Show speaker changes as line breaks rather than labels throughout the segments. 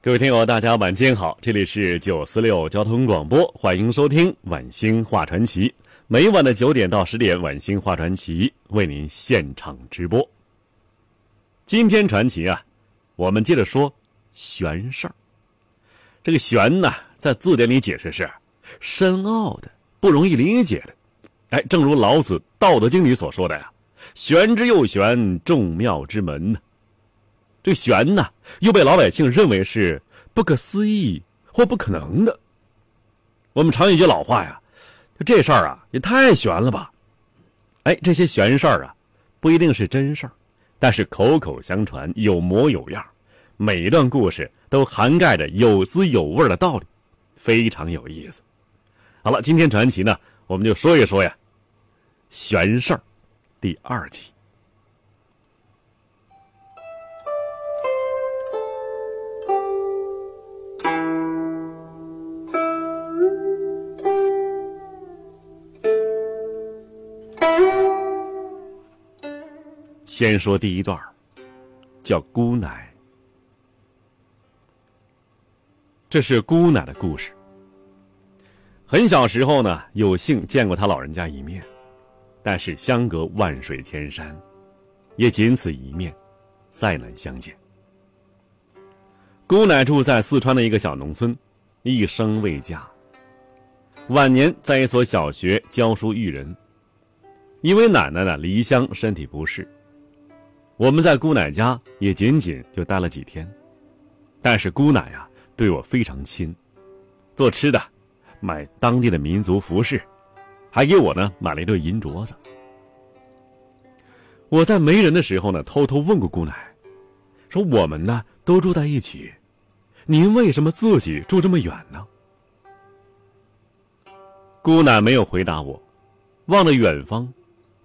各位听友，大家晚间好，这里是九四六交通广播，欢迎收听晚星画传奇。每晚的九点到十点，晚星画传奇为您现场直播。今天传奇啊，我们接着说玄事儿。这个玄呢，在字典里解释是深奥的、不容易理解的。哎，正如老子《道德经》里所说的呀：“玄之又玄，众妙之门。”呢。这玄呢，又被老百姓认为是不可思议或不可能的。我们常有句老话呀，这事儿啊也太玄了吧？哎，这些玄事儿啊，不一定是真事儿，但是口口相传，有模有样，每一段故事都涵盖着有滋有味的道理，非常有意思。好了，今天传奇呢，我们就说一说呀，玄事儿第二集。先说第一段叫姑奶。这是姑奶的故事。很小时候呢，有幸见过他老人家一面，但是相隔万水千山，也仅此一面，再难相见。姑奶住在四川的一个小农村，一生未嫁。晚年在一所小学教书育人，因为奶奶呢离乡，身体不适。我们在姑奶家也仅仅就待了几天，但是姑奶呀对我非常亲，做吃的，买当地的民族服饰，还给我呢买了一对银镯子。我在没人的时候呢偷偷问过姑奶，说我们呢都住在一起，您为什么自己住这么远呢？姑奶没有回答我，望着远方，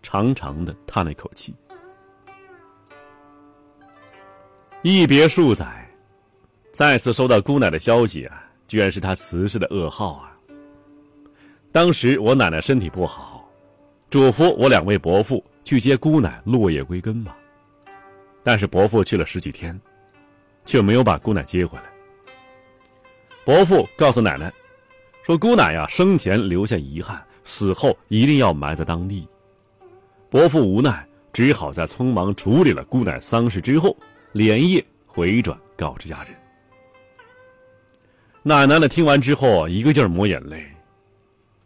长长的叹了一口气。一别数载，再次收到姑奶的消息啊，居然是她辞世的噩耗啊。当时我奶奶身体不好，嘱咐我两位伯父去接姑奶落叶归根吧。但是伯父去了十几天，却没有把姑奶接回来。伯父告诉奶奶，说姑奶呀生前留下遗憾，死后一定要埋在当地。伯父无奈，只好在匆忙处理了姑奶丧事之后。连夜回转告知家人。奶奶呢？听完之后，一个劲儿抹眼泪，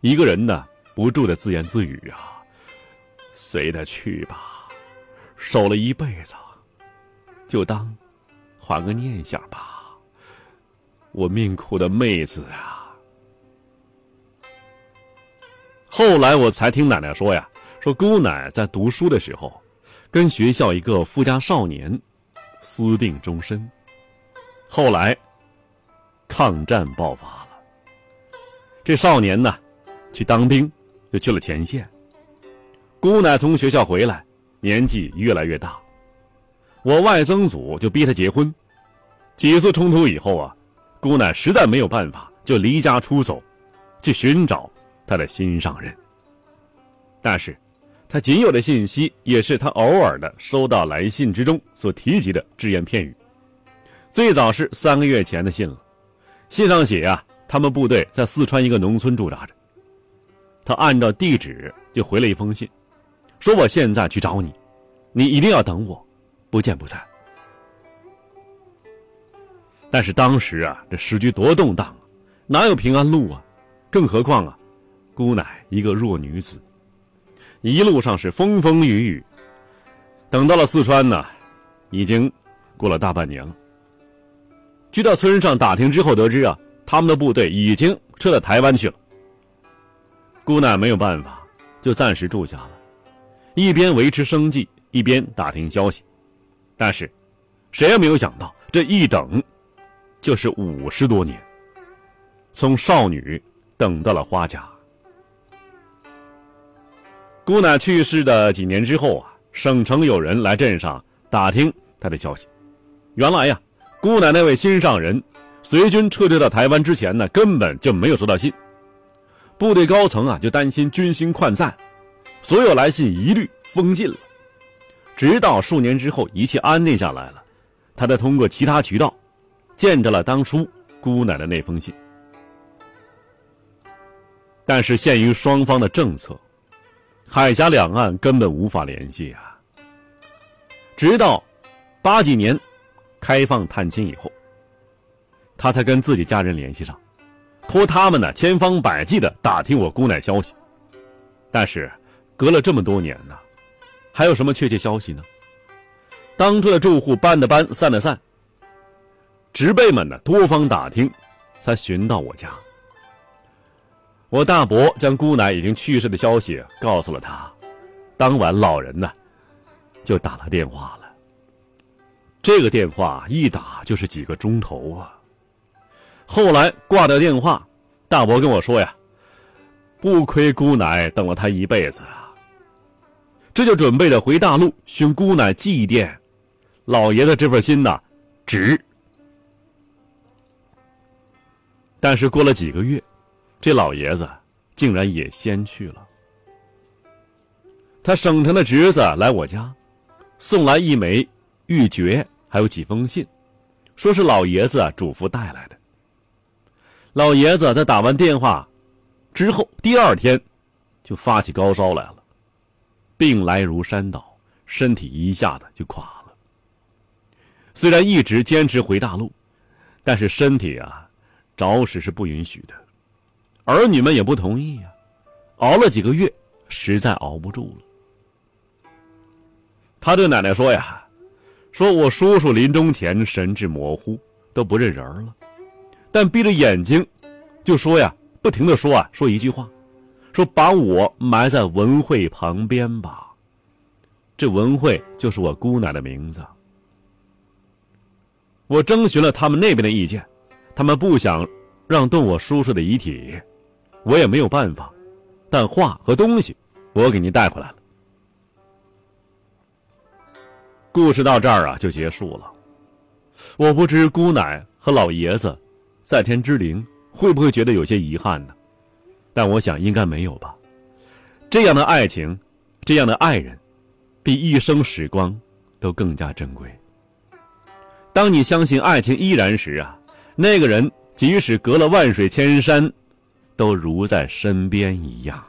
一个人呢，不住的自言自语啊：“随他去吧，守了一辈子，就当还个念想吧。我命苦的妹子啊！”后来我才听奶奶说呀，说姑奶在读书的时候，跟学校一个富家少年。私定终身。后来，抗战爆发了。这少年呢，去当兵，就去了前线。姑奶从学校回来，年纪越来越大。我外曾祖就逼他结婚。几次冲突以后啊，姑奶实在没有办法，就离家出走，去寻找他的心上人。但是。他仅有的信息，也是他偶尔的收到来信之中所提及的只言片语。最早是三个月前的信了，信上写啊，他们部队在四川一个农村驻扎着。他按照地址就回了一封信，说我现在去找你，你一定要等我，不见不散。但是当时啊，这时局多动荡啊，哪有平安路啊？更何况啊，姑奶一个弱女子。一路上是风风雨雨，等到了四川呢，已经过了大半年了。去到村上打听之后，得知啊，他们的部队已经撤到台湾去了。姑奶没有办法，就暂时住下了，一边维持生计，一边打听消息。但是，谁也没有想到，这一等，就是五十多年，从少女等到了花甲。姑奶去世的几年之后啊，省城有人来镇上打听她的消息。原来呀，姑奶那位心上人随军撤退到台湾之前呢，根本就没有收到信。部队高层啊，就担心军心涣散，所有来信一律封禁了。直到数年之后，一切安定下来了，他才通过其他渠道，见着了当初姑奶的那封信。但是限于双方的政策，海峡两岸根本无法联系啊。直到八几年开放探亲以后，他才跟自己家人联系上。托他们呢，千方百计的打听我姑奶消息，但是隔了这么多年呢，还有什么确切消息呢？当初的住户搬的搬，散的散。植辈们呢，多方打听，才寻到我家。我大伯将姑奶已经去世的消息告诉了他，当晚老人呢，就打了电话了。这个电话一打就是几个钟头啊。后来挂掉电话，大伯跟我说呀：“不亏姑奶等了他一辈子啊。”这就准备着回大陆寻姑奶祭奠，老爷子这份心呐，值。但是过了几个月，这老爷子竟然也先去了。他省城的侄子来我家，送来一枚玉珏，还有几封信，说是老爷子嘱咐带来的。老爷子在打完电话之后，第二天就发起高烧来了，病来如山倒，身体一下子就垮了。虽然一直坚持回大陆，但是身体啊，着实是不允许的，儿女们也不同意呀。熬了几个月，实在熬不住了。他对奶奶说呀：“说我叔叔临终前神志模糊，都不认人了。”但闭着眼睛，就说呀，不停的说啊，说一句话，说把我埋在文慧旁边吧。这文慧就是我姑奶的名字。我征询了他们那边的意见，他们不想让动我叔叔的遗体，我也没有办法。但画和东西，我给您带回来了。故事到这儿啊就结束了。我不知姑奶和老爷子。在天之灵会不会觉得有些遗憾呢？但我想应该没有吧。这样的爱情，这样的爱人，比一生时光都更加珍贵。当你相信爱情依然时啊，那个人即使隔了万水千山，都如在身边一样。